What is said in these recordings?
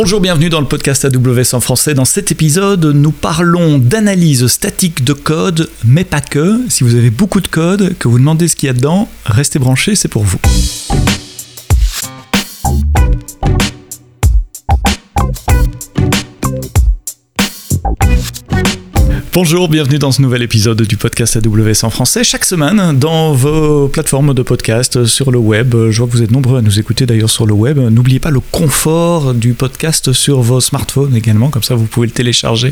Bonjour, bienvenue dans le podcast AWS en français. Dans cet épisode, nous parlons d'analyse statique de code, mais pas que. Si vous avez beaucoup de code, que vous demandez ce qu'il y a dedans, restez branchés, c'est pour vous. Bonjour, bienvenue dans ce nouvel épisode du podcast AWS en français. Chaque semaine, dans vos plateformes de podcast, sur le web, je vois que vous êtes nombreux à nous écouter d'ailleurs sur le web. N'oubliez pas le confort du podcast sur vos smartphones également, comme ça vous pouvez le télécharger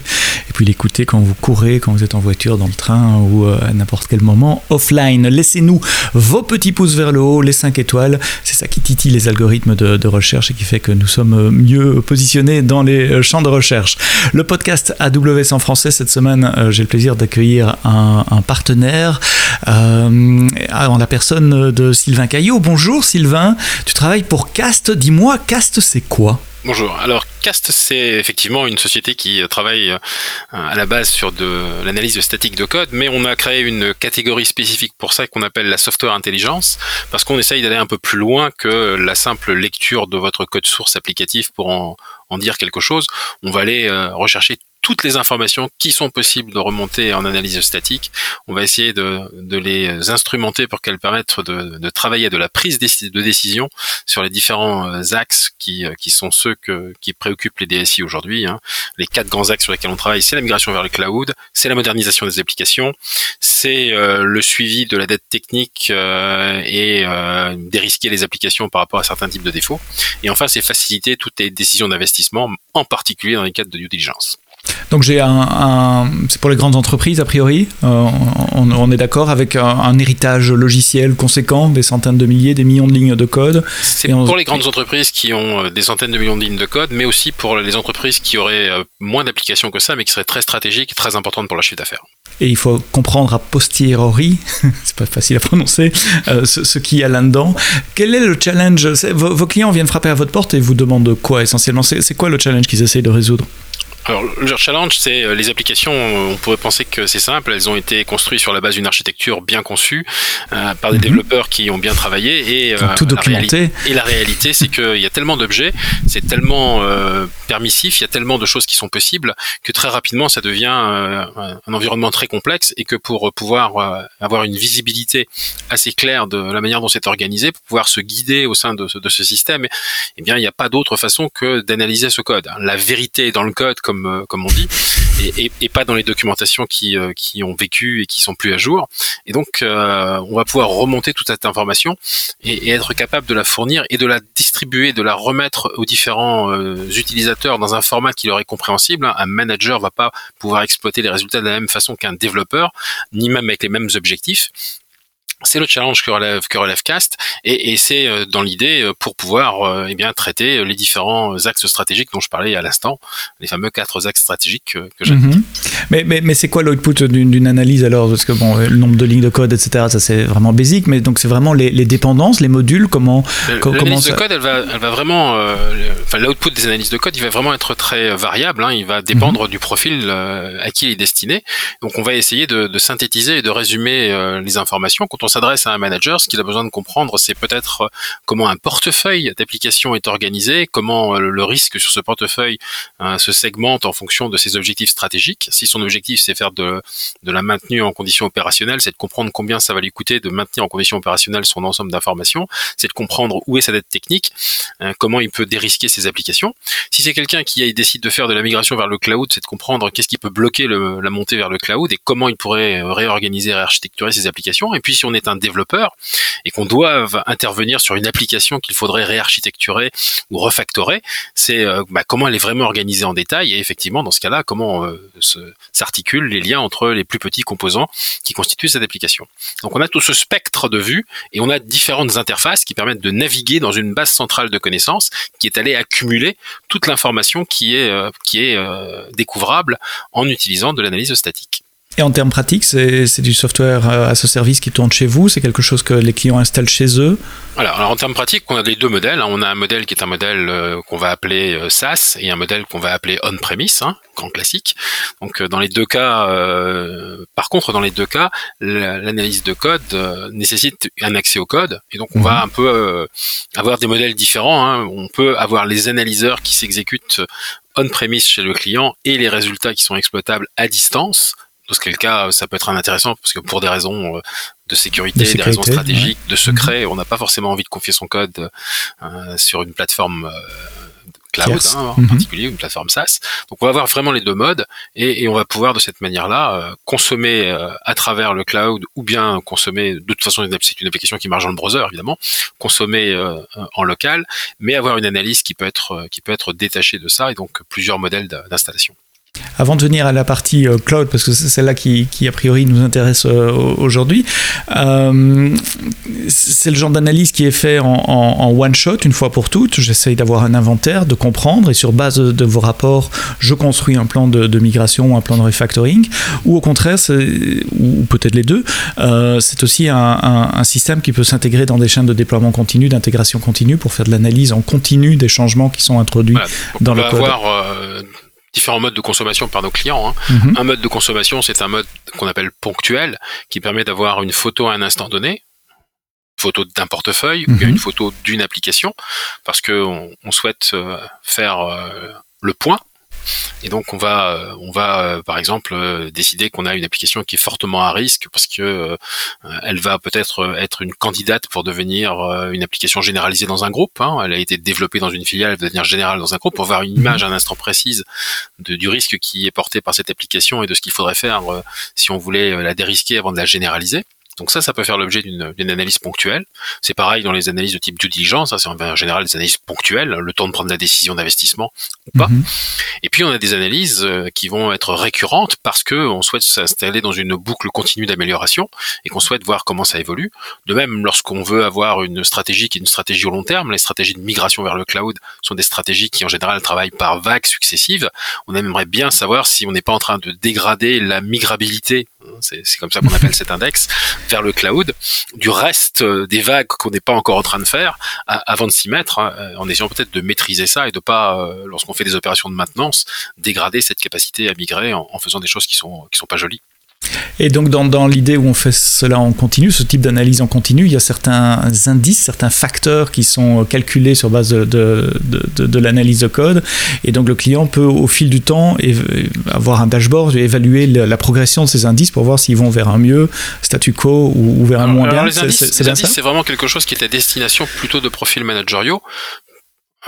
et puis l'écouter quand vous courez, quand vous êtes en voiture, dans le train ou euh, à n'importe quel moment offline. Laissez-nous vos petits pouces vers le haut, les 5 étoiles. C'est ça qui titille les algorithmes de, de recherche et qui fait que nous sommes mieux positionnés dans les champs de recherche. Le podcast AWS en français cette semaine euh, j'ai le plaisir d'accueillir un, partenaire euh, en la personne de Sylvain Caillot. Bonjour Sylvain, tu travailles pour Cast. Dis-moi, Cast c'est quoi? Bonjour. Alors Cast, c'est effectivement une société qui travaille euh, à la base sur de l'analyse statique de code, mais on a créé une catégorie spécifique pour ça qu'on appelle la software intelligence, parce qu'on essaye d'aller un peu plus loin que la simple lecture de votre code source applicatif pour en, en dire quelque chose. On va aller rechercher toutes les informations qui sont possibles de remonter en analyse statique. On va essayer de, de les instrumenter pour qu'elles permettent de, de, travailler de la prise de décision sur les différents euh, axes qui, euh, qui sont ceux que, qui préoccupent les DSI aujourd'hui. Hein. Les quatre grands axes sur lesquels on travaille, c'est la migration vers le cloud, c'est la modernisation des applications, c'est euh, le suivi de la dette technique et dérisquer les applications par rapport à certains types de défauts. Et enfin, c'est faciliter toutes les décisions d'investissement, en particulier dans les cadres de due diligence. Donc j'ai un, c'est pour les grandes entreprises a priori. Euh, on, est d'accord avec un, héritage logiciel conséquent, des centaines de milliers, des millions de lignes de code. C'est pour les grandes entreprises qui ont euh, des centaines de millions de lignes de code, mais aussi pour les entreprises qui auraient euh, moins d'applications que ça, mais qui seraient très stratégiques et très importantes pour leur chiffre d'affaires. Et il faut comprendre a posteriori, c'est pas facile à prononcer, ce, ce qu'il y a là-dedans. Quel est le challenge? Vos, vos, clients viennent frapper à votre porte et vous demandent quoi essentiellement? C'est quoi le challenge qu'ils essayent de résoudre? Alors, leur challenge, c'est euh, les applications. On pourrait penser que c'est simple. Elles ont été construites sur la base d'une architecture bien conçue euh, par des mhm. développeurs qui ont bien travaillé et euh, tout documenté. et la réalité, c'est qu'il y a tellement d'objets, c'est tellement permissif, il y a tellement de choses qui sont possibles que très rapidement, ça devient un environnement très complexe et que pour pouvoir avoir une visibilité assez claire de la manière dont c'est organisé, pour pouvoir se guider au sein de ce, de ce système, eh bien, il n'y a pas d'autre façon que d'analyser ce code. La vérité dans le code, comme euh, comme, on dit, et, pas dans les documentations qui, euh, qui ont vécu et qui sont plus à jour. Et donc, euh, on va pouvoir remonter toute cette information et, être capable de la fournir et de la distribuer, de la remettre aux différents utilisateurs dans un format qui leur est compréhensible. Un manager va pas pouvoir exploiter les résultats de la même façon qu'un développeur, ni même avec les mêmes objectifs c'est le challenge que relève que relève Cast et, et c'est euh, dans l'idée euh, pour pouvoir euh, eh bien traiter les différents axes stratégiques dont je parlais à l'instant, les fameux quatre axes stratégiques que, que j'ai. Mhm. Mais, mais, mais c'est quoi l'output d'une analyse alors? Parce que bon, le nombre de lignes de code, etc. Ça c'est vraiment basique, mais donc c'est vraiment les, les, dépendances, les modules, comment L'analyse de code, elle va, elle va vraiment, enfin l'output des analyses de code, il va vraiment être très variable. Hein, il va dépendre mhm. du profil à qui il est destiné. Donc on va essayer de, de synthétiser et de résumer les informations quand on s'adresse à un manager, ce qu'il a besoin de comprendre, c'est peut-être euh, comment un portefeuille d'applications est organisé, comment euh, le risque sur ce portefeuille euh, se segmente en fonction de ses objectifs stratégiques. Si son objectif c'est faire de, de la maintenue en conditions opérationnelles, c'est de comprendre combien ça va lui coûter de maintenir en conditions opérationnelles son ensemble d'informations, c'est de comprendre où est sa dette technique, comment il peut dérisquer ses applications. Si c'est quelqu'un qui décide de faire de la migration vers le cloud, c'est de comprendre qu'est-ce qui peut bloquer la montée vers le cloud et comment il pourrait réorganiser, réarchitecturer ses applications. Et puis si on est un développeur et qu'on doit intervenir sur une application qu'il faudrait réarchitecturer ou refactorer, c'est euh, bah, comment elle est vraiment organisée en détail et effectivement dans ce cas-là comment euh, s'articulent les liens entre les plus petits composants qui constituent cette application. Donc on a tout ce spectre de vues et on a différentes interfaces qui permettent de naviguer dans une base centrale de connaissances qui est allée accumuler toute l'information qui est euh, qui est découvrable en utilisant de l'analyse statique. Et en termes pratiques, c'est du software à ce service qui tourne chez vous? C'est quelque chose que les clients installent chez eux? Alors, alors, en termes pratiques, on a les deux modèles. On a un modèle qui est un modèle euh, qu'on va appeler euh, SaaS et un modèle qu'on va appeler on-premise, hein, grand classique. Donc euh, dans les deux cas, par contre, dans les deux cas, l'analyse de code nécessite un accès au code et donc on va mhm. un peu avoir des modèles différents. Hein. On peut avoir les analyseurs qui s'exécutent on-premise chez le client et les résultats qui sont exploitables à distance dans ce cas, ça peut être intéressant parce que pour des raisons euh, de sécurité, des raisons stratégiques, de secret, on n'a pas on n'a pas envie de confier son code euh, sur une plateforme euh, cloud hein, en mhm. particulier, une plateforme SaaS. Donc on va avoir vraiment les deux modes et, et on va pouvoir de cette manière-là consommer à travers le cloud ou bien consommer de toute façon c'est une application qui marche dans le browser évidemment, consommer en local, mais avoir une analyse qui peut être qui peut être détachée de ça et donc plusieurs modèles d'installation. Avant de venir à la partie euh, cloud, parce que c'est celle-là qui, a priori nous intéresse euh, aujourd'hui, euh, c'est le genre d'analyse qui est fait en, one shot, une fois pour toutes. J'essaye d'avoir un inventaire, de comprendre, et sur base de, vos rapports, je construis un plan de, migration ou un plan de refactoring, ou au contraire, ou peut-être les deux, c'est aussi un, système qui peut s'intégrer dans des chaînes de déploiement continu, d'intégration continue, pour faire de l'analyse en continu des changements qui sont introduits dans le code différents modes de consommation par nos clients. Hein. Mhm. Un mode de consommation, c'est un mode qu'on appelle ponctuel, qui permet d'avoir une photo à un instant donné, photo d'un portefeuille ou bien mhm. une photo d'une application, parce que on, souhaite euh, faire euh, le point et donc on va, euh, on va euh, par exemple euh, décider qu'on a une application qui est fortement à risque parce que elle va peut-être être une candidate pour devenir une application généralisée dans un groupe. Hein. Elle a été développée dans une filiale, elle va devenir générale dans un groupe pour avoir une image à un instant précise de, du risque qui est porté par cette application et de ce qu'il faudrait faire si on voulait la dérisquer avant de la généraliser. Donc ça, ça peut faire l'objet d'une analyse ponctuelle. C'est pareil dans les analyses de type due diligence, hein, c'est en général des analyses ponctuelles, le temps de prendre la décision d'investissement ou pas. Mhm. Et puis on a des analyses euh, qui vont être récurrentes parce que on souhaite s'installer dans une boucle continue d'amélioration et qu'on souhaite voir comment ça évolue. De même, lorsqu'on veut avoir une stratégie qui est une stratégie au long terme, les stratégies de migration vers le cloud sont des stratégies qui en général travaillent par vagues successives. On aimerait bien savoir si on n'est pas en train de dégrader la migrabilité c'est comme ça qu'on appelle cet index, vers le cloud, du reste euh, des vagues qu'on n'est pas encore en train de faire, avant de s'y mettre, hein, euh, en essayant peut-être de maîtriser ça et de pas, euh, lorsqu'on fait des opérations de maintenance, dégrader cette capacité à migrer en, en faisant des choses qui sont qui sont pas jolies. Et donc dans, dans l'idée où on fait cela en continu, ce type d'analyse en continu, il y a certains indices, certains facteurs qui sont calculés sur base de, de, de, de l'analyse de code. Et donc le client peut au fil du temps avoir un dashboard, évaluer la, progression de ces indices pour voir s'ils vont vers un mieux, statu quo ou, vers un moins bien. Les indices, c'est vraiment quelque chose qui est à destination plutôt de profils manageriaux.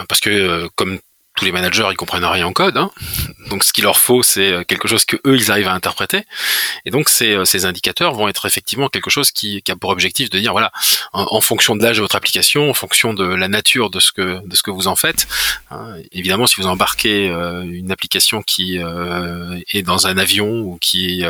Parce que, euh, comme tous les managers ils comprennent rien en code, hein. donc ce qu'il leur faut c'est euh, quelque chose que eux ils arrivent à interpréter, et donc ces, euh, ces indicateurs vont être effectivement quelque chose qui, qui a pour objectif de dire voilà en, fonction de l'âge de votre application, en fonction de la nature de ce que de ce que vous en faites, hein, évidemment si vous embarquez euh, une application qui est dans un avion ou qui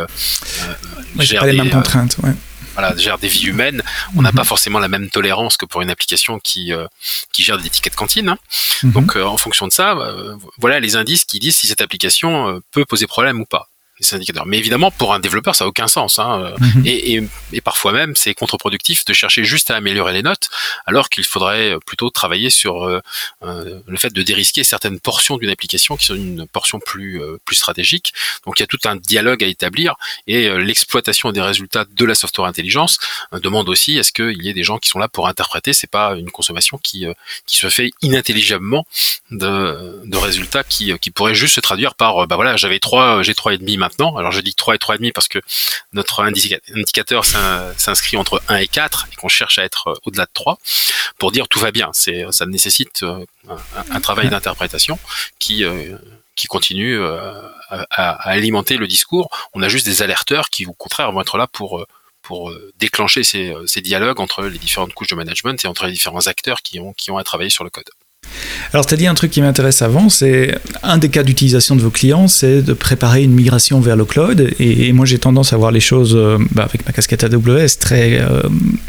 gère pas les mêmes contraintes, ouais voilà, gère des vies humaines, on n'a mhm. pas forcément la même tolérance que pour une application qui euh, qui gère des tickets de cantine. Hein. Mhm. Donc euh, en fonction de ça, euh, voilà les indices qui disent si cette application peut poser problème ou pas les indicateurs. Mais évidemment, pour un développeur, ça n'a aucun sens. Hein. Mhm. Et, et, et, parfois même, c'est contre-productif de chercher juste à améliorer les notes, alors qu'il faudrait plutôt travailler sur euh, euh, le fait de dérisquer certaines portions d'une application qui sont une portion plus euh, plus stratégique. Donc il y a tout un dialogue à établir et l'exploitation des résultats de la software intelligence demande aussi est-ce qu'il y ait des gens qui sont là pour interpréter. C'est pas une consommation qui qui se fait inintelligiblement de, de résultats qui qui pourraient juste se traduire par bah voilà j'avais trois j'ai trois et demi Alors je dis 3 et 3,5 parce que notre indicateur s'inscrit entre 1 et 4 et qu'on cherche à être euh, au-delà de 3 pour dire tout va bien. Ça nécessite euh, un, travail d'interprétation qui, euh, continue à, alimenter le discours. On a juste des alerteurs qui, au contraire, vont être là pour déclencher ces, dialogues entre les différentes couches de management et entre les différents acteurs qui ont à travailler sur le code. Alors, tu as dit un truc qui m'intéresse avant, c'est un des cas d'utilisation de vos clients, c'est de préparer une migration vers le cloud. Et, moi, j'ai tendance à voir les choses euh, bah, avec ma casquette AWS très, euh,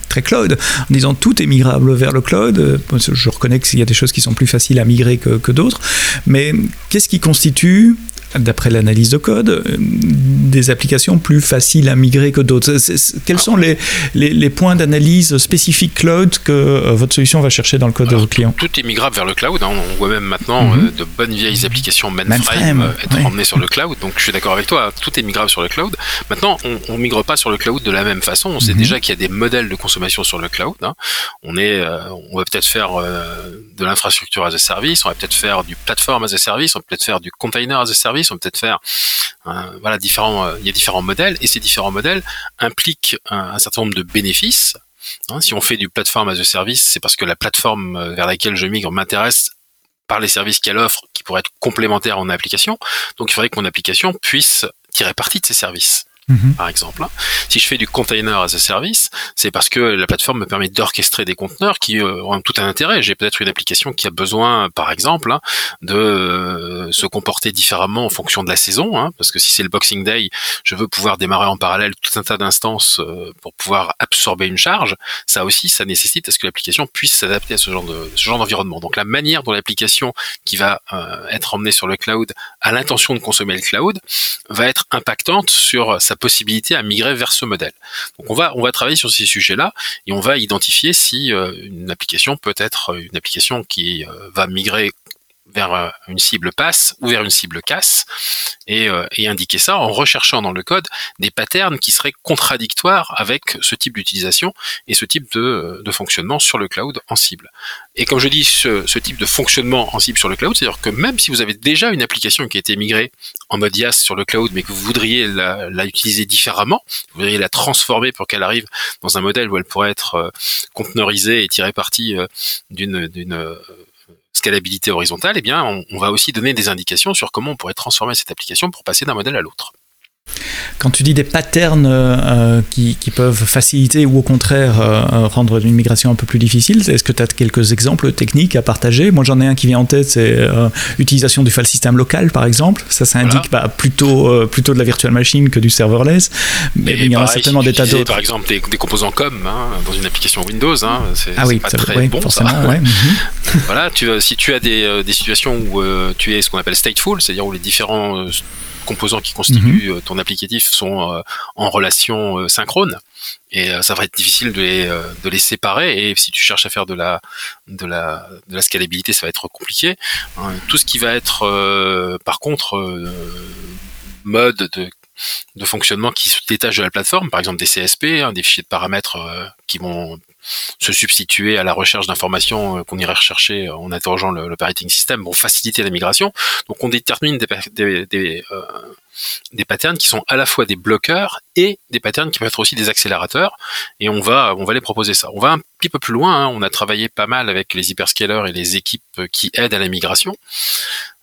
très cloud, en disant tout est migrable vers le cloud. Je reconnais qu'il y a des choses qui sont plus faciles à migrer que d'autres, mais qu'est-ce qui constitue d'après l'analyse de code, euh, des applications plus faciles à migrer que d'autres. Quels sont les, les, points d'analyse spécifiques cloud que euh, votre solution va chercher dans le code de vos clients Tout est migrable vers le cloud. Hein. On voit même maintenant mhm. de bonnes vieilles applications mainframe, être emmenées sur le cloud. Donc je suis d'accord avec toi, tout est migrable sur le cloud. Maintenant, on ne migre pas sur le cloud de la même façon. On sait mhm. déjà qu'il y a des modèles de consommation sur le cloud. Hein. On, est, on va peut-être faire de l'infrastructure as a service, on va peut-être faire du platform as a service, on va peut-être faire du container as a service, on peut peut-être faire euh, voilà différents, euh, il y a différents modèles et ces différents modèles impliquent un, certain nombre de bénéfices. Hein. si on fait du platform as a service, c'est parce que la plateforme euh, vers laquelle je migre m'intéresse par les services qu'elle offre qui pourraient être complémentaires en application. Donc il faudrait que mon application puisse tirer parti de ces services. Mhm. par exemple. Si je fais du container as a service, c'est parce que la plateforme me permet d'orchestrer des conteneurs qui euh, ont tout un intérêt. J'ai peut-être une application qui a besoin, par exemple, hein, de euh, se comporter différemment en fonction de la saison, hein, parce que si c'est le Boxing Day, je veux pouvoir démarrer en parallèle tout un tas d'instances euh, pour pouvoir absorber une charge. Ça aussi, ça nécessite à ce que l'application puisse s'adapter à ce genre de d'environnement. Donc la manière dont l'application qui va être emmenée sur le cloud a l'intention de consommer le cloud va être impactante sur sa possibilité à migrer vers ce modèle. Donc on va on va travailler sur ces sujets-là et on va identifier si euh, une application peut être une application qui euh, va migrer vers euh, une cible passe ou vers une cible casse et, euh, et, indiquer ça en recherchant dans le code des patterns qui seraient contradictoires avec ce type d'utilisation et ce type de, euh, fonctionnement sur le cloud en cible. Et comme je dis, ce, type de fonctionnement en cible sur le cloud, c'est-à-dire que même si vous avez déjà une application qui a été migrée en mode IaaS sur le cloud, mais que vous voudriez la, utiliser différemment, vous voudriez la transformer pour qu'elle arrive dans un modèle où elle pourrait être conteneurisée et tirer parti d'une scalabilité horizontale, eh bien, on, on va aussi donner des indications sur comment on pourrait transformer cette application pour passer d'un modèle à l'autre. Quand tu dis des patterns euh, euh, qui, peuvent faciliter ou au contraire euh, rendre une migration un peu plus difficile, est-ce que tu as quelques exemples techniques à partager? Moi j'en ai un qui vient en tête, c'est l'utilisation du file system local par exemple. Ça, ça indique bah, plutôt, plutôt de la virtual machine que du serverless. Mais, il y en a certainement des tas d'autres. Par exemple des, composants comme hein, dans une application Windows, hein, c'est ah oui, pas très bon. Forcément, mhm. voilà, tu, si tu as des, des situations où tu es ce qu'on appelle stateful, c'est-à-dire où les différents composants qui constituent mhm. euh, ton applicatif sont euh, en relation euh, synchrone. Et ça va être difficile de les, de les séparer. Et si tu cherches à faire de la de la de la scalabilité ça va être compliqué. Tout ce qui va être par contre mode de de fonctionnement qui se détache de la plateforme, par exemple des CSP, hein, des fichiers de paramètres qui vont se substituer à la recherche d'informations euh, qu'on irait rechercher euh, en interrogeant l'operating system pour faciliter la migration. Donc on détermine des, euh, des patterns qui sont à la fois des bloqueurs et des patterns qui peuvent être aussi des accélérateurs et on va on va les proposer ça. On va un petit peu plus loin, hein. on a travaillé pas mal avec les hyperscalers et les équipes qui aident à la migration.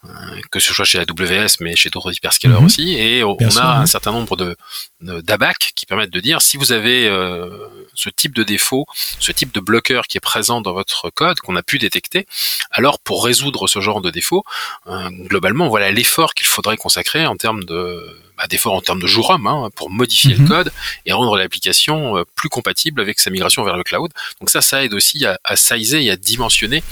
Euh, que ce soit chez AWS, mais chez d'autres hyperscalers mhm. aussi. Et on a un certain nombre de d'ABAC qui permettent de dire si vous avez euh, ce type de défaut, ce type de bloqueur qui est présent dans votre code qu'on a pu détecter, alors pour résoudre ce genre de défaut, euh, globalement, voilà l'effort qu'il faudrait consacrer en termes de bah, d'efforts en termes de jour homme hein, pour modifier le mhm. code et rendre l'application euh, plus compatible avec sa migration vers le cloud. Donc ça, ça aide aussi à, à sizer et à dimensionner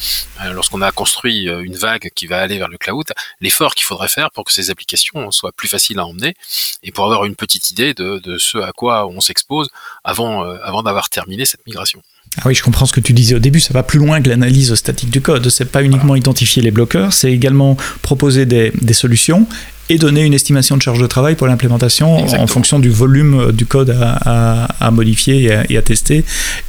euh, lorsqu'on a construit euh, une vague qui va aller vers le cloud, l'effort qu'il faudrait faire pour que ces applications soient plus faciles à emmener et pour avoir une petite idée de, de ce à quoi on s'expose avant, avant d'avoir terminé cette migration. Ah oui, je comprends ce que tu disais au début, ça va plus loin que l'analyse statique du code. C'est pas uniquement identifier les bloqueurs, c'est également proposer des, des, solutions et donner une estimation de charge de travail pour l'implémentation en fonction du volume euh, du code à, modifier et à, tester,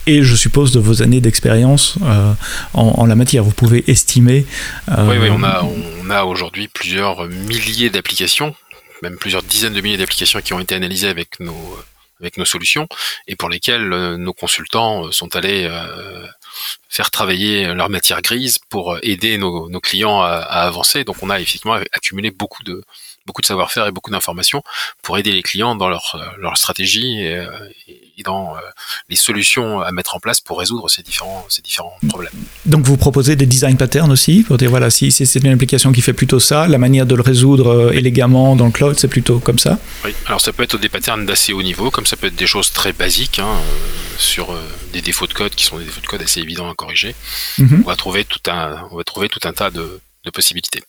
et je suppose de vos années d'expérience euh, en, la matière. Vous pouvez estimer. Euh, oui, oui, on a, on a aujourd'hui plusieurs milliers d'applications, même plusieurs dizaines de milliers d'applications qui ont été analysées avec nos avec nos solutions et pour lesquelles nos consultants sont allés faire travailler leur matière grise pour aider nos, clients à, avancer. Donc on a effectivement accumulé beaucoup de beaucoup de savoir-faire et beaucoup d'informations pour aider les clients dans leur, leur stratégie et, et dans euh, les solutions à mettre en place pour résoudre ces différents, ces différents problèmes. Donc vous proposez des design patterns aussi pour dire voilà si c'est une application qui fait plutôt ça, la manière de le résoudre euh, élégamment dans le cloud c'est plutôt comme ça? Oui, alors ça peut être des patterns d'assez haut niveau, comme ça peut être des choses très basiques hein, sur des défauts de code qui sont des défauts de code assez évidents à corriger. Mhm. On va trouver tout un, on va trouver tout un tas de, de possibilités.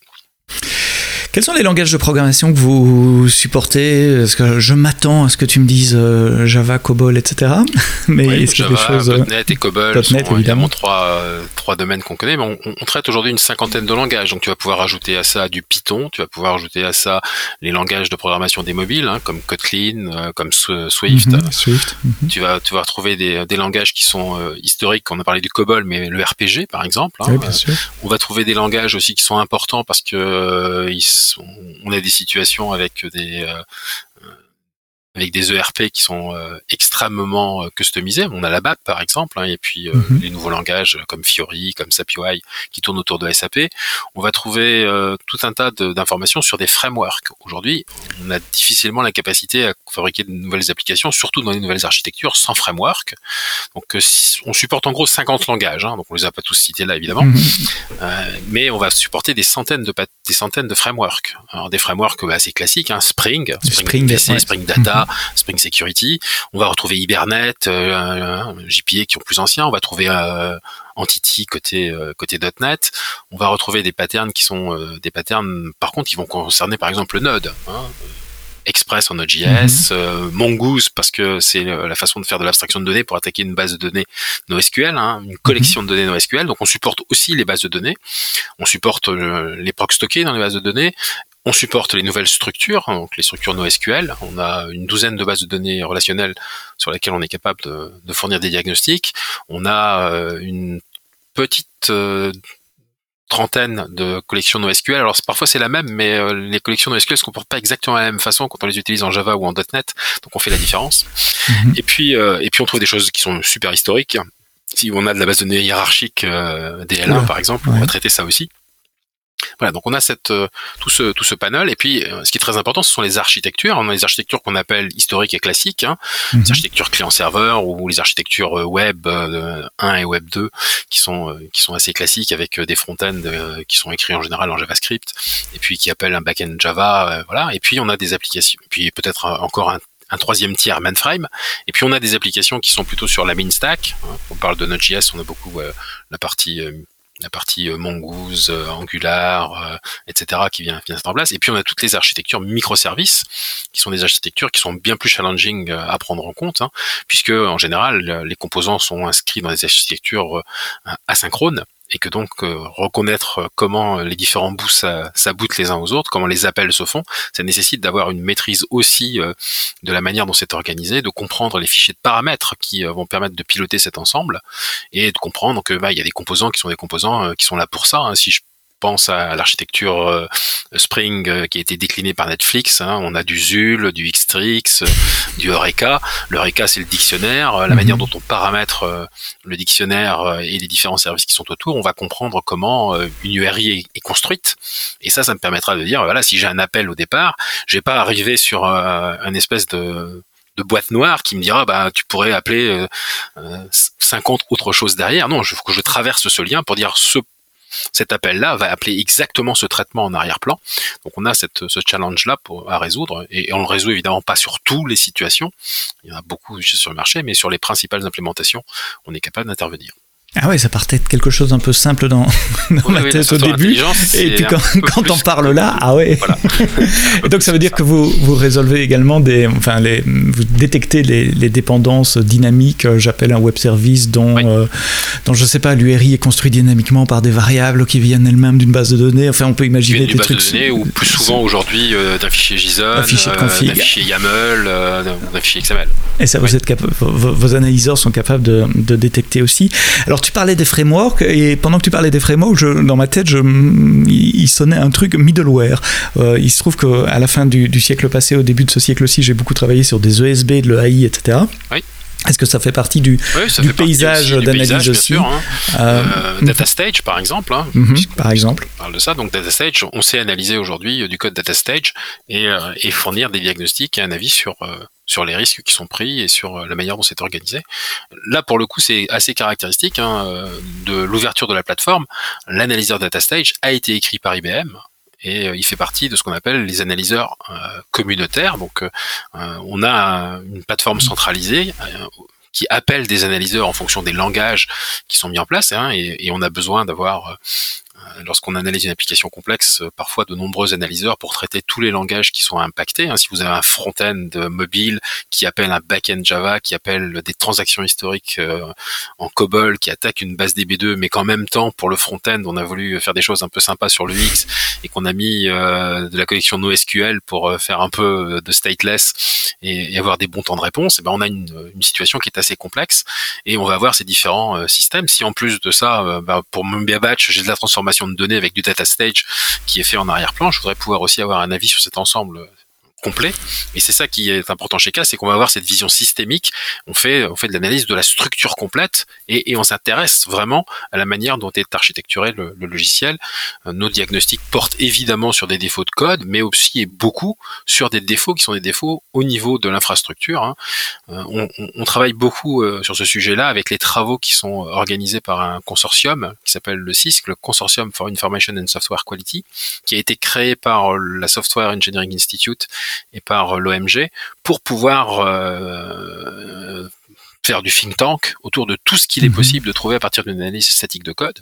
Quels sont les langages de programmation que vous supportez? Est-ce que je m'attends à ce que tu me dises Java, COBOL, etc. Mais est-ce qu'il y a des choses .NET et COBOL sont évidemment trois trois domaines qu'on connaît. Mais on, on traite aujourd'hui une cinquantaine de langages. Donc tu vas pouvoir ajouter à ça du Python, tu vas pouvoir ajouter à ça les langages de programmation des mobiles, hein, comme Kotlin, comme Swift. Mhm, Swift. Mhm. Tu vas tu vas retrouver des, des langages qui sont historiques. On a parlé du COBOL, mais le RPG par exemple. Hein, bien sûr. On va trouver des langages aussi qui sont importants parce que euh, ils on a des situations avec des euh, avec des ERP qui sont euh, extrêmement euh, customisés. On a la BAP par exemple, hein, et puis euh, mhm. les nouveaux langages comme Fiori, comme SAP qui tournent autour de SAP. On va trouver tout un tas d'informations sur des frameworks. Aujourd'hui, on a difficilement la capacité à fabriquer de nouvelles applications, surtout dans les nouvelles architectures, sans framework. Donc, on supporte en gros 50 langages. Hein, donc, on les a pas tous cités là évidemment, mhm. mais on va supporter des centaines de des centaines de frameworks. Alors, des frameworks assez classiques, hein, Spring, Spring, Spring, Spring Data. Mhm. Spring Security. On va retrouver Hibernate, euh, JPA qui sont plus anciens. On va trouver euh, Entity côté euh, côté .NET. On va retrouver des patterns qui sont euh, des patterns, par contre, qui vont concerner par exemple le Node. Hein. Express en Node.js, mhm. Mongoose parce que c'est la façon de faire de l'abstraction de données pour attaquer une base de données NoSQL, hein, une collection de données NoSQL. Donc on supporte aussi les bases de données, on supporte les procs stockés dans les bases de données on supporte les nouvelles structures, donc les structures NoSQL. On a une douzaine de bases de données relationnelles sur lesquelles on est capable de, fournir des diagnostics. On a euh, une petite euh, trentaine de collections NoSQL. Alors parfois c'est la même, mais euh, les collections NoSQL se comportent pas exactement de la même façon quand on les utilise en Java ou en .NET, donc on fait la différence. Mhm. Et puis et puis on trouve des choses qui sont super historiques. Si on a de la base de données hiérarchique DL1 par exemple, on va traiter ça aussi. Voilà, donc on a cette euh, tout ce tout ce panel et puis euh, ce qui est très important, ce sont les architectures. On a les architectures qu'on appelle historiques et classiques, hein, les mhm. architectures client-serveur ou les architectures euh, web 1 et web 2 qui sont qui sont assez classiques avec des front-end qui sont écrits en général en JavaScript et puis qui appellent un back-end Java, voilà. Et puis on a des applications, puis peut-être encore un un troisième tiers mainframe. Et puis on a des applications qui sont plutôt sur la main stack. On parle de Node.js, on a beaucoup la partie la partie euh, Mongoose, euh, Angular, euh, etc. qui vient, vient en place. Et puis on a toutes les architectures microservices, qui sont des architectures qui sont bien plus challenging à prendre en compte, hein, puisque en général les composants sont inscrits dans des architectures asynchrones et que donc euh, reconnaître euh, comment les différents bouts s'aboutent les uns aux autres, comment les appels se font, ça nécessite d'avoir une maîtrise aussi euh, de la manière dont c'est organisé, de comprendre les fichiers de paramètres qui vont permettre de piloter cet ensemble et de comprendre que bah, il y a des composants qui sont des composants qui sont là pour ça. Hein. Pense à l'architecture euh, Spring euh, qui a été déclinée par Netflix. Hein. On a du Zul, du Xtrix, euh, du Eureka. L'Eureka, c'est le dictionnaire. La mhm. manière dont on paramètre le dictionnaire et les différents services qui sont autour, on va comprendre comment une URI est, construite. Et ça, ça me permettra de dire, voilà, si j'ai un appel au départ, je vais pas arriver sur un espèce de de boîte noire qui me dira bah tu pourrais appeler 50 autres choses derrière. Non, je faut que je traverse ce lien pour dire ce cet appel-là va appeler exactement ce traitement en arrière-plan. Donc on a ce challenge-là à résoudre et, on le résout évidemment pas sur toutes les situations. Il y en a beaucoup sur le marché, mais sur les principales implémentations, on est capable d'intervenir. Ah ouais, ça partait de quelque chose d'un peu simple dans, dans ma tête au début. Et puis quand, quand on parle là, ah ouais. donc ça veut dire que vous, vous résolvez également des, enfin les, vous détectez les, les dépendances dynamiques. Euh, j'appelle un web service dont, euh, dont je sais pas, l'URI est construit dynamiquement par des variables qui viennent elles-mêmes d'une base de données. Enfin, on peut imaginer des trucs. De données, ou plus souvent aujourd'hui euh, d'un fichier JSON, d'un fichier, d'un fichier YAML, d'un fichier XML. Et ça, vous êtes vos, vos, analyseurs sont capables de, de détecter aussi. Alors tu parlais des frameworks et pendant que tu parlais des frameworks, je, dans ma tête, je, il sonnait un truc middleware. Euh, il se trouve qu'à la fin du, siècle passé, au début de ce siècle-ci, j'ai beaucoup travaillé sur des ESB, de l'EAI, etc. Oui. Est-ce que ça fait partie du, du paysage d'analyse aussi, hein. euh, euh, DataStage, par exemple. Hein, mhm, par exemple. On parle de ça. Donc, DataStage, on sait analyser aujourd'hui du code DataStage et, et fournir des diagnostics et un avis sur, sur les risques qui sont pris et sur euh, la manière dont c'est organisé. Là, pour le coup, c'est assez caractéristique hein, euh, de l'ouverture de la plateforme. L'analyseur DataStage a été écrit par IBM et euh, il fait partie de ce qu'on appelle les analyseurs communautaires. Donc, on a une plateforme centralisée qui appelle des analyseurs en fonction des langages qui sont mis en place, hein, et, on a besoin d'avoir lorsqu'on analyse une application complexe, euh, parfois de nombreux analyseurs pour traiter tous les langages qui sont impactés. Hein. Si vous avez un front-end mobile qui appelle un back-end Java, qui appelle des transactions historiques euh, en COBOL, qui attaque une base DB2, mais qu'en même temps, pour le front-end, on a voulu faire des choses un peu sympas sur le X et qu'on a mis de la connexion NoSQL pour faire un peu de stateless et, avoir des bons temps de réponse, et ben on a une, situation qui est assez complexe et on va avoir ces différents systèmes. Si en plus de ça, bah, pour Mumbia Batch, j'ai de la transformation de données avec du data stage qui est fait en arrière-plan. Je voudrais pouvoir aussi avoir un avis sur cet ensemble Et c'est ça qui est important chez K, c'est qu'on va avoir cette vision systémique. On fait, on fait de l'analyse de la structure complète et, on s'intéresse vraiment à la manière dont est architecturé le, le, logiciel. Euh, nos diagnostics portent évidemment sur des défauts de code, mais aussi et beaucoup sur des défauts qui sont des défauts au niveau de l'infrastructure. Hein. Euh, on, on, travaille beaucoup euh, sur ce sujet-là avec les travaux qui sont organisés par un consortium qui s'appelle le CISC, le Consortium for Information and Software Quality, qui a été créé par la Software Engineering Institute et par l'OMG pour pouvoir euh, faire du think tank autour de tout ce qu'il est mhm. possible de trouver à partir d'une analyse statique de code.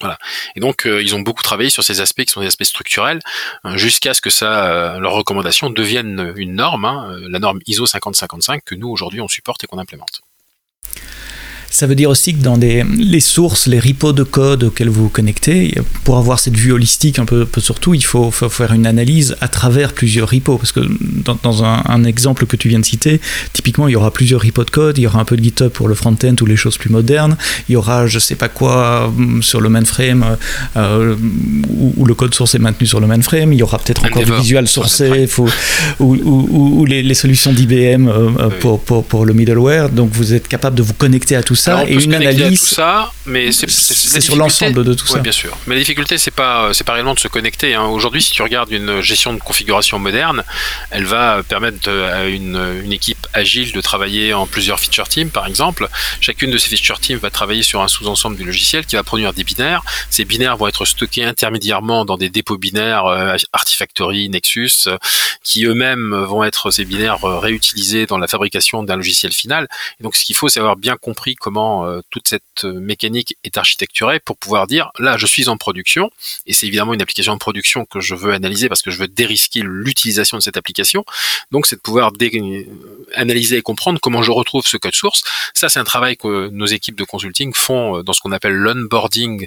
Voilà. Et donc euh, ils ont beaucoup travaillé sur ces aspects qui sont des aspects structurels, hein, jusqu'à ce que ça, euh, leurs recommandations deviennent une norme, hein, la norme ISO 5055 que nous aujourd'hui on supporte et qu'on implémente. Ça veut dire aussi que dans les sources, les repos de code auxquels vous vous connectez, pour avoir cette vue holistique un peu, peu surtout, il faut, faire une analyse à travers plusieurs repos. Parce que dans, un, exemple que tu viens de citer, typiquement, il y aura plusieurs repos de code, il y aura un peu de GitHub pour le front-end ou les choses plus modernes, il y aura je sais pas quoi hum, sur le mainframe euh, où, le code source est maintenu sur le mainframe, il y aura peut-être encore du visual source ou, ou, les, solutions d'IBM euh, euh, pour, pour, pour, le middleware. Donc vous êtes capable de vous connecter à tout ça et une analyse. tout ça, mais c'est sur l'ensemble de tout ça. bien sûr. Mais la difficulté, c'est pas, c'est pas réellement de se connecter. Hein. Aujourd'hui, si tu regardes une gestion de configuration moderne, elle va permettre à une, une, équipe agile de travailler en plusieurs feature teams, par exemple. Chacune de ces feature teams va travailler sur un sous-ensemble du logiciel qui va produire des binaires. Ces binaires vont être stockés intermédiairement dans des dépôts binaires euh, Artifactory, Nexus, qui eux-mêmes vont être ces binaires euh, réutilisés dans la fabrication d'un logiciel final. Et donc, ce qu'il faut, c'est avoir bien compris comment euh, toute cette euh, mécanique est architecturée pour pouvoir dire là je suis en production et c'est évidemment une application de production que je veux analyser parce que je veux dérisquer l'utilisation de cette application. Donc c'est de pouvoir analyser et comprendre comment je retrouve ce code source. Ça c'est un travail que nos équipes de consulting font euh, dans ce qu'on appelle l'onboarding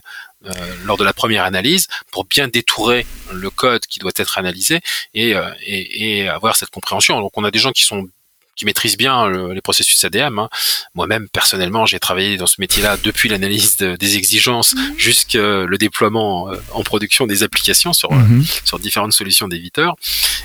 lors de la première analyse pour bien détourer le code qui doit être analysé et, avoir cette compréhension. Donc on a des gens qui sont qui maîtrisent bien les processus ADM. Hein. Moi-même, personnellement, j'ai travaillé dans ce métier-là depuis l'analyse des exigences mhm. jusqu'au le déploiement euh, en production des applications sur, mhm. euh, sur différentes solutions d'éditeurs.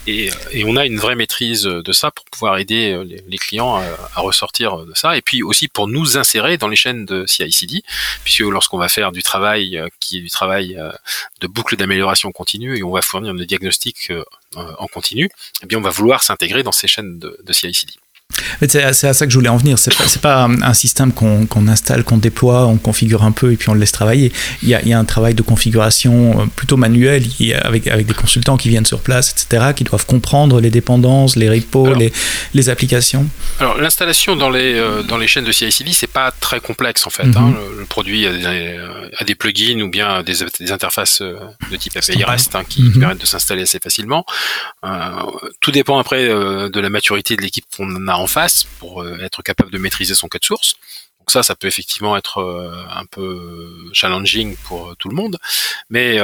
Et, euh, et, on a une vraie maîtrise de ça pour pouvoir aider les, clients à, à, ressortir de ça. Et puis aussi pour nous insérer dans les chaînes de CI/CD, puisque lorsqu'on va faire du travail qui est du travail de boucle d'amélioration continue et on va fournir des diagnostics en continu, eh bien on va vouloir s'intégrer dans ces chaînes de, de CI/CD. C'est à, ça que je voulais en venir. C'est pas, pas un système qu'on installe, qu'on déploie, on configure un peu et puis on le laisse travailler. Il y a, il y a un travail de configuration euh, plutôt manuel avec, avec des consultants qui viennent sur place, etc., qui doivent comprendre les dépendances, les repos, les, les, applications. Alors l'installation dans les, euh, dans les chaînes de CI/CD, c'est pas très complexe en fait. Hein. Mhm. Le, produit a des, a des, plugins ou bien des, des interfaces euh, de type API REST hein, qui, mhm. permettent de s'installer assez facilement. Euh, tout dépend après de la maturité de l'équipe qu'on a en face pour euh, être capable de maîtriser son code source. Donc ça, ça peut effectivement être euh, un peu challenging pour euh, tout le monde, mais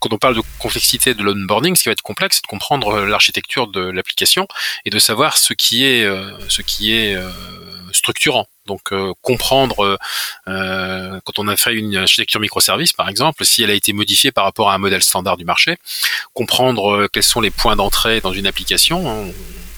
quand on parle de complexité de l'onboarding, ce qui va être complexe, c'est de comprendre l'architecture de l'application et de savoir ce qui est structurant. Donc comprendre quand on a fait une architecture microservice par exemple, si elle a été modifiée par rapport à un modèle standard du marché, comprendre quels sont les points d'entrée dans une application on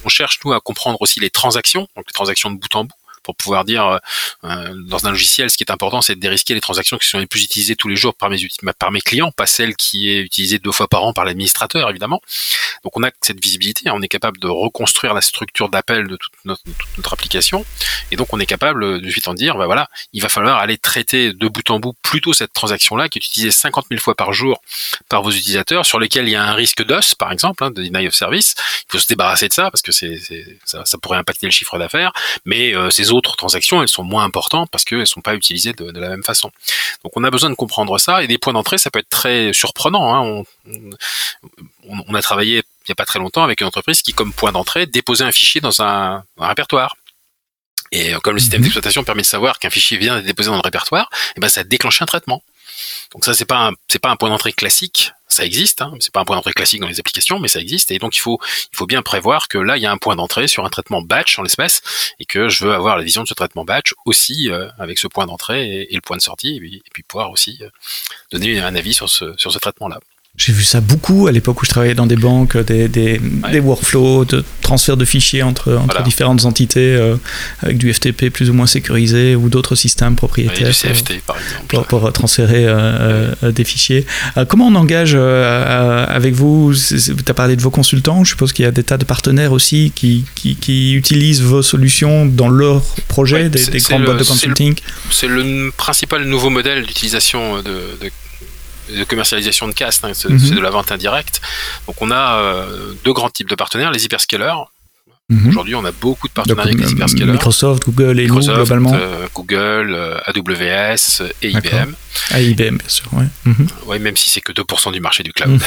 cherche nous à comprendre aussi les transactions, donc les transactions de bout en bout pour pouvoir dire euh, euh, dans un logiciel, ce qui est important, c'est de dérisquer les transactions qui sont les plus utilisées tous les jours par mes, par mes clients, pas celle qui est utilisée deux fois par an par l'administrateur, évidemment. Donc on a cette visibilité, hein, on est capable de reconstruire la structure d'appel de toute notre, application, et donc on est capable de suite en dire, bah voilà, il va falloir aller traiter de bout en bout plutôt cette transaction-là qui est utilisée 50 000 fois par jour par vos utilisateurs, sur lesquels il y a un risque d'os, par exemple, hein, de deny of service. Il faut se débarrasser de ça parce que c'est, ça, ça, pourrait impacter le chiffre d'affaires. Mais ces autres transactions, elles sont moins importantes parce qu'elles sont pas utilisées de, de, la même façon. Donc on a besoin de comprendre ça et des points d'entrée, ça peut être très surprenant. Hein. On, on, a travaillé il n'y a pas très longtemps avec une entreprise qui, comme point d'entrée, déposait un fichier dans un, un répertoire. Et comme le système mhm. d'exploitation permet de savoir qu'un fichier vient d'être déposé dans le répertoire, et eh ben ça déclenche un traitement. Donc ça c'est pas c'est pas un point d'entrée classique, ça existe, hein, c'est pas un point d'entrée classique dans les applications, mais ça existe et donc il faut il faut bien prévoir que là il y a un point d'entrée sur un traitement batch en l'espèce et que je veux avoir la vision de ce traitement batch aussi euh, avec ce point d'entrée et, le point de sortie et puis, pouvoir aussi euh, donner un avis sur ce sur ce traitement là. J'ai vu ça beaucoup à l'époque où je travaillais dans des banques, des, des, des workflows de transfert de fichiers entre, entre différentes entités euh, avec du FTP plus ou moins sécurisé ou d'autres systèmes propriétaires. du CFT, par exemple. Pour, pour transférer euh, euh, des fichiers. comment on engage avec vous? Tu as parlé de vos consultants, je suppose qu'il y a des tas de partenaires aussi qui, qui, qui utilisent vos solutions dans leur projet, des, des, grandes boîtes de consulting. C'est le, principal nouveau modèle d'utilisation de, de de commercialisation de cast, hein, mhm. c'est de la vente indirecte. Donc on a euh, deux grands types de partenaires, les hyperscalers. Mhm. Aujourd'hui, on a beaucoup de partenariats avec les euh, hyperscalers. Microsoft, Google et Microsoft, nous, globalement. Euh, Google, AWS et IBM. Ah, IBM, bien sûr, ouais. Mhm. Ouais, même si c'est que 2% du marché du cloud.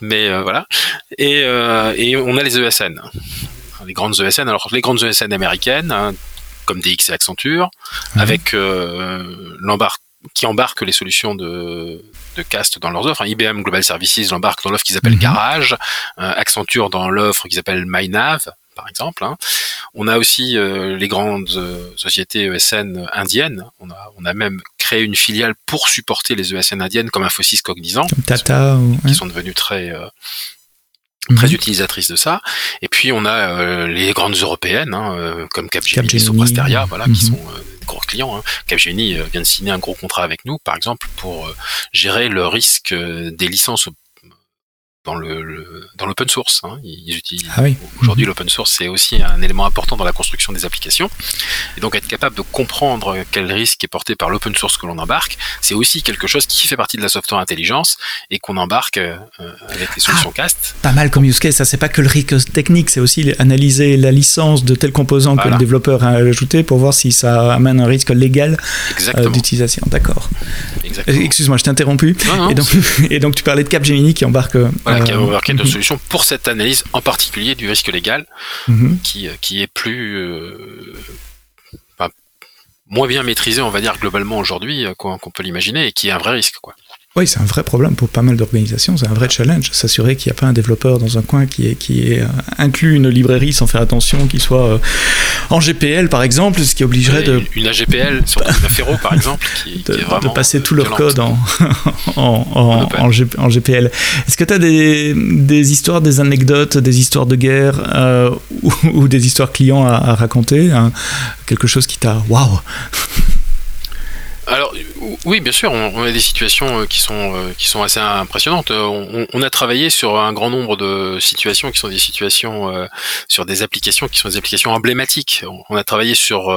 Mais voilà. Et, et, on a les ESN, les grandes ESN. Alors les grandes ESN américaines, hein, comme DX et Accenture, avec l'embarque qui embarquent les solutions de, de cast dans leurs offres. IBM Global Services l'embarque dans l'offre qu'ils appellent mhm. Garage, euh, Accenture dans l'offre qu'ils appellent MyNav, par exemple. Hein. On a aussi euh, les grandes euh, sociétés ESN indiennes. On a, on a même créé une filiale pour supporter les ESN indiennes comme Infosys Cognizant, Tata, qui sont devenus très très mhm. utilisatrices de ça. Et puis on a les grandes européennes hein, comme Capgemini, Capgemini, Soprasteria, voilà, qui mhm. sont gros clients. Hein. Capgemini euh, vient de signer un gros contrat avec nous, par exemple, pour euh, gérer le risque euh, des licences dans le, dans l'open source. Hein. Ils utilisent ah aujourd'hui mhm. l'open source, c'est aussi un élément important dans la construction des applications. Et donc être capable de comprendre quel risque est porté par l'open source que l'on embarque, c'est aussi quelque chose qui fait partie de la software intelligence et qu'on embarque euh, avec les solutions ah, CAST. Pas mal comme use case, ça c'est pas que le risque technique, c'est aussi analyser la licence de tel composant que le développeur a ajouté pour voir si ça amène un risque légal euh, d'utilisation. D'accord. Excuse-moi, je t'ai interrompu. et, donc, et donc tu parlais de Capgemini qui embarque. Voilà, qui a embarqué une solution pour cette analyse en particulier du risque légal, mhm. qui, euh, qui est plus euh, moins bien maîtrisé, on va dire globalement aujourd'hui euh, qu'on peut l'imaginer, et qui est un vrai risque, quoi. Oui, c'est un vrai problème pour pas mal d'organisations, c'est un vrai challenge. S'assurer qu'il n'y a pas un développeur dans un coin qui est, qui est euh, inclus une librairie sans faire attention, qu'il soit euh, en GPL par exemple, ce qui obligerait de. Une AGPL, sur la Ferro par exemple, qui, de, est vraiment de passer tout leur code en, en, en, GPL. Est-ce que tu as des, des, histoires, des anecdotes, des histoires de guerre euh, ou, des histoires clients à, raconter hein? Quelque chose qui t'a. Waouh alors oui, bien sûr, on, a des situations euh, qui sont euh, qui sont assez impressionnantes. Euh, on, a travaillé sur un grand nombre de situations qui sont des situations sur des applications qui sont des applications emblématiques. On, a travaillé sur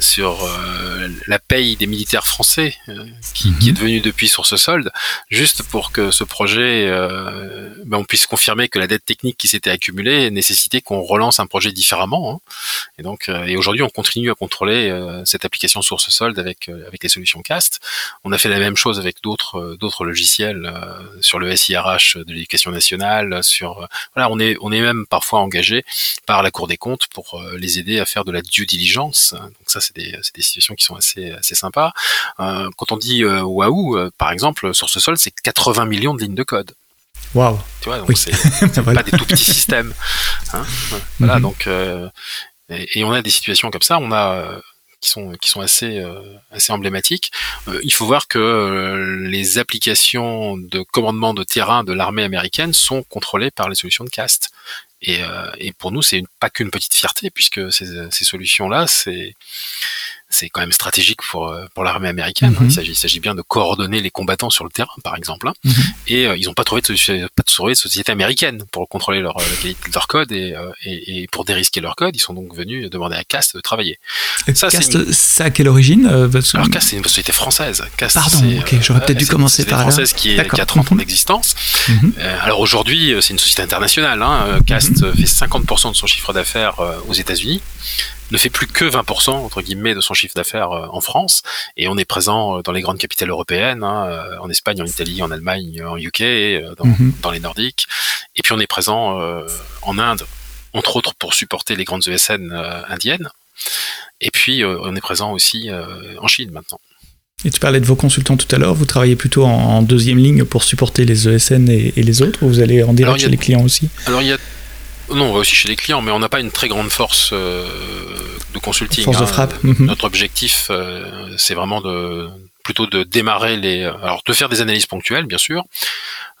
sur euh, la paye des militaires français euh, qui, qui, est mhm. devenue depuis sur ce solde, juste pour que ce projet, euh, ben on puisse confirmer que la dette technique qui s'était accumulée nécessitait qu'on relance un projet différemment. Hein. Et donc, et aujourd'hui, on continue à contrôler cette application source solde avec avec les solutions Cast. On a fait la même chose avec d'autres d'autres logiciels sur le SIRH de l'éducation nationale. Sur voilà, on est on est même parfois engagé par la Cour des comptes pour les aider à faire de la due diligence. Donc ça c'est des, des, situations qui sont assez, assez sympas. Euh, quand on dit euh, waouh, euh, par exemple, sur ce sol, c'est 80 millions de lignes de code. Waouh. Tu vois, donc c'est pas des tout petits systèmes. Hein voilà, mhm. donc et, on a des situations comme ça. On a qui sont qui sont assez assez emblématiques. il faut voir que les applications de commandement de terrain de l'armée américaine sont contrôlées par les solutions de CAST. Et, et pour nous, c'est pas qu'une petite fierté puisque ces, ces solutions-là, c'est c'est quand même stratégique pour euh, pour l'armée américaine. Hein. Mhm. Il s'agit il s'agit bien de coordonner les combattants sur le terrain, par exemple. Hein. Mhm. Et euh, ils n'ont pas trouvé de pas de, de société américaine pour contrôler leur de leur code et, et, et, pour dérisquer leur code, ils sont donc venus demander à Cast de travailler. ça, Cast, ça à quelle origine Alors Cast, c'est une société française. Cast, Pardon, ok, j'aurais peut-être dû commencer par là. française qui, est, qui a 30 ans d'existence. alors aujourd'hui, c'est une société internationale. Hein. Cast fait 50% de son chiffre d'affaires aux États-Unis ne fait plus que 20% entre guillemets de son chiffre d'affaires euh, en France. Et on est présent euh, dans les grandes capitales européennes, hein, euh, en Espagne, en Italie, en Allemagne, en UK, dans, mhm. dans les Nordiques, et puis on est présent en Inde, entre autres pour supporter les grandes ESN indiennes, et puis on est présent aussi en Chine maintenant. Et tu parlais de vos consultants tout à l'heure, vous travaillez plutôt en, deuxième ligne pour supporter les ESN et, les autres, ou vous allez en direct chez les clients aussi? Alors il y a non, on va aussi chez les clients, mais on n'a pas une très grande force euh, de consulting. Force de hein. frappe. Mhm. Notre objectif, euh, c'est vraiment de plutôt de démarrer les, alors de faire des analyses ponctuelles, bien sûr,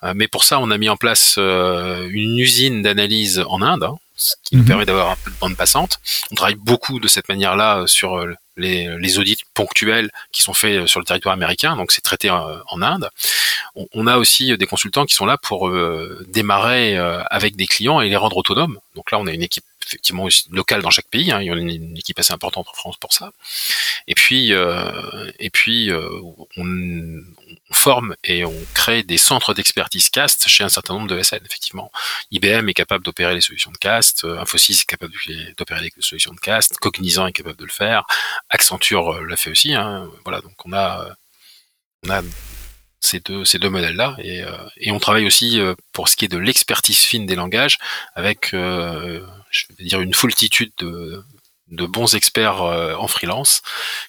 euh, mais pour ça, on a mis en place une usine d'analyse en Inde, hein, ce qui nous mhm. permet d'avoir un peu de bande passante. On travaille beaucoup de cette manière-là sur les, les, audits ponctuels qui sont faits sur le territoire américain, donc c'est traité en Inde on, a aussi des consultants qui sont là pour euh, démarrer euh, avec des clients et les rendre autonomes. Donc là, on a une équipe effectivement locale dans chaque pays. Hein, il y a une, équipe assez importante en France pour ça. Et puis, euh, et puis on, forme et on crée des centres d'expertise CAST chez un certain nombre de SN. Effectivement, IBM est capable d'opérer les solutions de CAST, Infosys est capable d'opérer les solutions de CAST, Cognizant est capable de le faire, Accenture le fait aussi. Hein. Voilà, donc on a on a ces deux, ces deux modèles-là. Et, euh, et, on travaille aussi euh, pour ce qui est de l'expertise fine des langages avec, euh, je vais dire, une foultitude de, de bons experts en freelance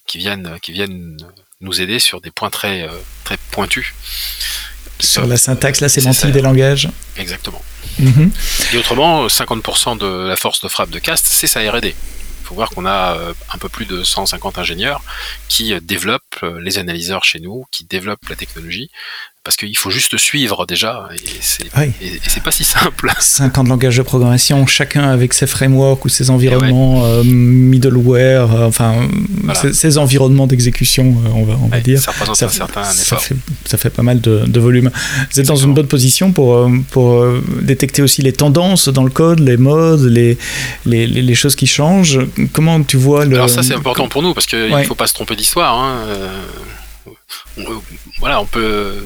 qui viennent, qui viennent nous aider sur des points très, très pointus. Sur la syntaxe, la sémantique des langages. Exactement. Mhm. Et autrement, 50% de la force de frappe de Cast, c'est sa R&D faut voir qu'on a euh, un peu plus de 150 ingénieurs qui euh, développent euh, les analyseurs chez nous, qui développent la technologie, parce qu'il faut juste suivre déjà, et c'est pas si simple. 50 langages de programmation, chacun avec ses frameworks ou ses environnements middleware, enfin ses, environnements d'exécution, on va, on va dire. Ça représente un certain ça Fait, ça fait pas mal de, de volume. Vous êtes dans une bonne position pour, pour détecter aussi les tendances dans le code, les modes, les, les, les choses qui changent comment tu vois le. Alors ça c'est important pour nous parce qu'il ne faut pas se tromper d'histoire. Hein. Euh, voilà, on peut.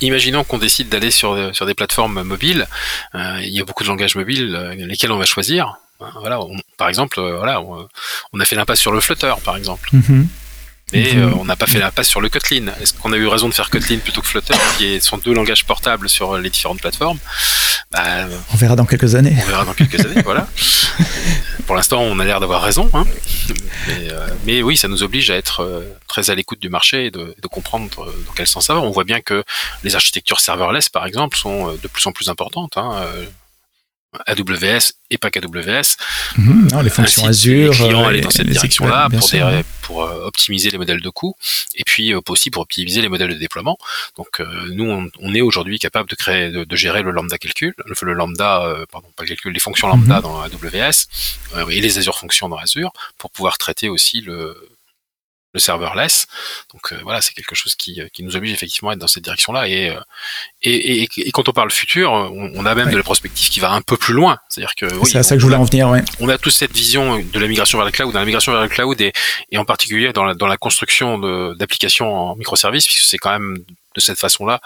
Imaginons qu'on décide d'aller sur, des plateformes mobiles. Euh, il y a beaucoup de langages mobiles, euh, lesquels on va choisir. Voilà, par exemple, voilà, on, a fait l'impasse sur le Flutter, par exemple. Mm-hmm. Mais mhm. on n'a pas fait l'impasse sur le Kotlin. Est-ce qu'on a eu raison de faire Kotlin plutôt que Flutter, qui sont deux langages portables sur les différentes plateformes? Bah, On verra dans quelques années. On verra dans quelques années, voilà. Pour l'instant, on a l'air d'avoir raison. Hein. Euh, mais, oui, ça nous oblige à être euh, très à l'écoute du marché et de, comprendre dans quel sens ça va. On voit bien que les architectures serverless, par exemple, sont euh, de plus en plus importantes. Hein. AWS et pas qu'AWS. Mhm. les fonctions Azure. Les clients aller dans cette direction-là pour, pour optimiser les modèles de coût et puis aussi pour optimiser les modèles de déploiement. Donc nous, on, est aujourd'hui capable de créer, de, gérer le lambda calcul, le, le lambda, pardon, pas calcul, les fonctions lambda mhm. dans AWS et les Azure fonctions dans Azure pour pouvoir traiter aussi le le serverless. Donc euh, voilà, c'est quelque chose qui, euh, qui, nous oblige effectivement à être dans cette direction-là. Et, euh, et, et, et, quand on parle futur, on, a même de la prospective qui va un peu plus loin. C'est-à-dire que c'est à ça que je voulais en venir. Ouais. On a tous cette vision de la migration vers le cloud, dans la migration vers le cloud et, et en particulier dans la, dans la construction d'applications en microservices, puisque c'est quand même de cette façon-là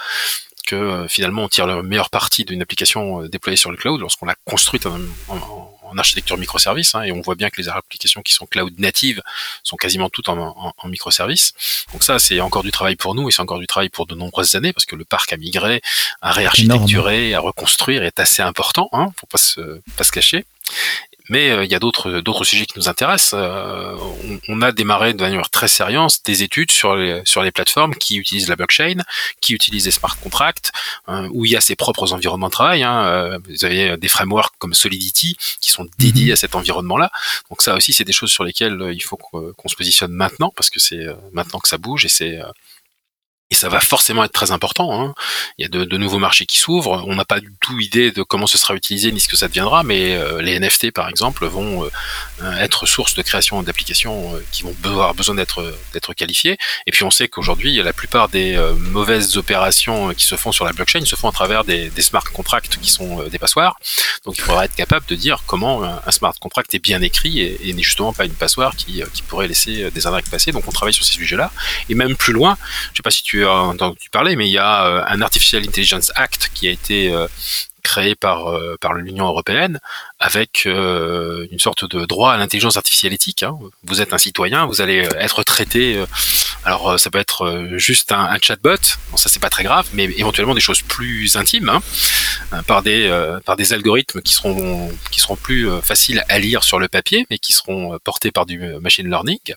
que finalement on tire le meilleur parti d'une application déployée sur le cloud lorsqu'on l'a construite en, en, en architecture microservice, hein, et on voit bien que les applications qui sont cloud natives sont quasiment toutes en, en, en microservice. Donc ça, c'est encore du travail pour nous, et c'est encore du travail pour de nombreuses années, parce que le parc à migrer, à réarchitecturer, à reconstruire est assez important, hein, faut pas se, pas se cacher. Mais euh, il y a d'autres d'autres sujets qui nous intéressent. Euh, on, a démarré de manière très sérieuse des études sur les sur les plateformes qui utilisent la blockchain, qui utilisent les smart contracts, euh, où il y a ses propres environnements de travail. Hein. Vous avez des frameworks comme Solidity qui sont dédiés mhm. à cet environnement-là. Donc ça aussi, c'est des choses sur lesquelles il faut qu'on se positionne maintenant parce que c'est maintenant que ça bouge et c'est ça va forcément être très important. Hein. Il y a de, nouveaux marchés qui s'ouvrent. On n'a pas du tout idée de comment ce sera utilisé ni ce que ça deviendra, mais euh, les NFT par exemple vont euh, être source de création d'applications euh, qui vont avoir besoin d'être qualifiées. Et puis on sait qu'aujourd'hui, la plupart des mauvaises opérations qui se font sur la blockchain se font à travers des, smart contracts qui sont des passoires. Donc il faudra être capable de dire comment un smart contract est bien écrit et, n'est justement pas une passoire qui, pourrait laisser des indirects passer. Donc on travaille sur ces sujets-là. Et même plus loin, je sais pas si tu entendu parler, mais il y a euh, un Artificial Intelligence Act qui a été euh, créé par euh, par l'Union européenne avec une sorte de droit à l'intelligence artificielle éthique. Hein. Vous êtes un citoyen, vous allez être traité. alors ça peut être juste un, chatbot, ça c'est pas très grave, mais éventuellement des choses plus intimes hein, par des par des algorithmes qui seront qui seront plus faciles à lire sur le papier, mais qui seront portés par du machine learning.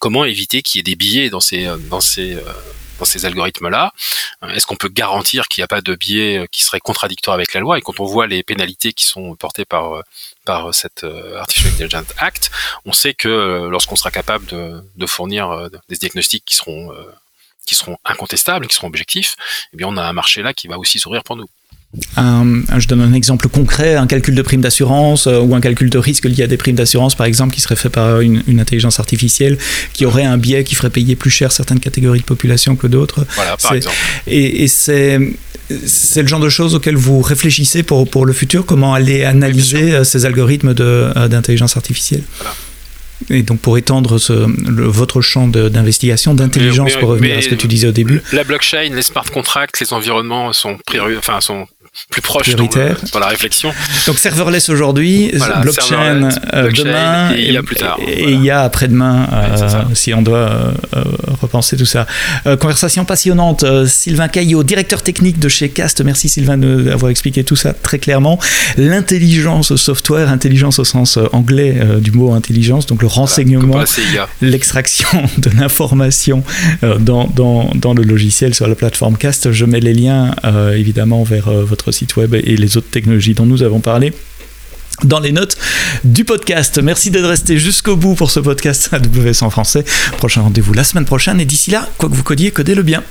Comment éviter qu'il y ait des billets dans ces dans ces dans ces algorithmes-là Est-ce qu'on peut garantir qu'il n'y a pas de biais euh, qui serait contradictoire avec la loi? Et quand on voit les pénalités qui sont portées par euh, par cette euh, Artificial Intelligence Act, on sait que lorsqu'on sera capable de, de fournir des diagnostics qui seront qui seront incontestables, qui seront objectifs, eh bien on a un marché là qui va aussi s'ouvrir pour nous. Un, je donne un exemple concret, un calcul de prime d'assurance euh, ou un calcul de risque lié à des primes d'assurance, par exemple, qui serait fait par une, intelligence artificielle, qui aurait un biais qui ferait payer plus cher certaines catégories de population que d'autres. Voilà, par exemple. Et, et c'est c'est le genre de choses auxquelles vous réfléchissez pour, pour le futur, comment aller analyser euh, ces algorithmes euh, d'intelligence artificielle. Voilà. Et donc pour étendre ce, votre champ d'investigation, d'intelligence, pour revenir à ce que tu disais au début. La blockchain, les smart contracts, les environnements sont, enfin, sont plus proche dans, la réflexion. Donc serverless aujourd'hui, blockchain euh, demain, et il y a plus tard. Et il y a après-demain, euh, si on doit euh, repenser tout ça. conversation passionnante. Sylvain Caillot, directeur technique de chez Cast. Merci Sylvain d'avoir expliqué tout ça très clairement. L'intelligence software, intelligence au sens anglais du mot intelligence, donc le renseignement, l'extraction de l'information dans, dans, dans, le logiciel sur la plateforme Cast. Je mets les liens évidemment vers site web et les autres technologies dont nous avons parlé dans les notes du podcast. Merci d'être resté jusqu'au bout pour ce podcast AWS en français. Prochain rendez-vous la semaine prochaine et d'ici là, quoi que vous codiez, codez-le bien.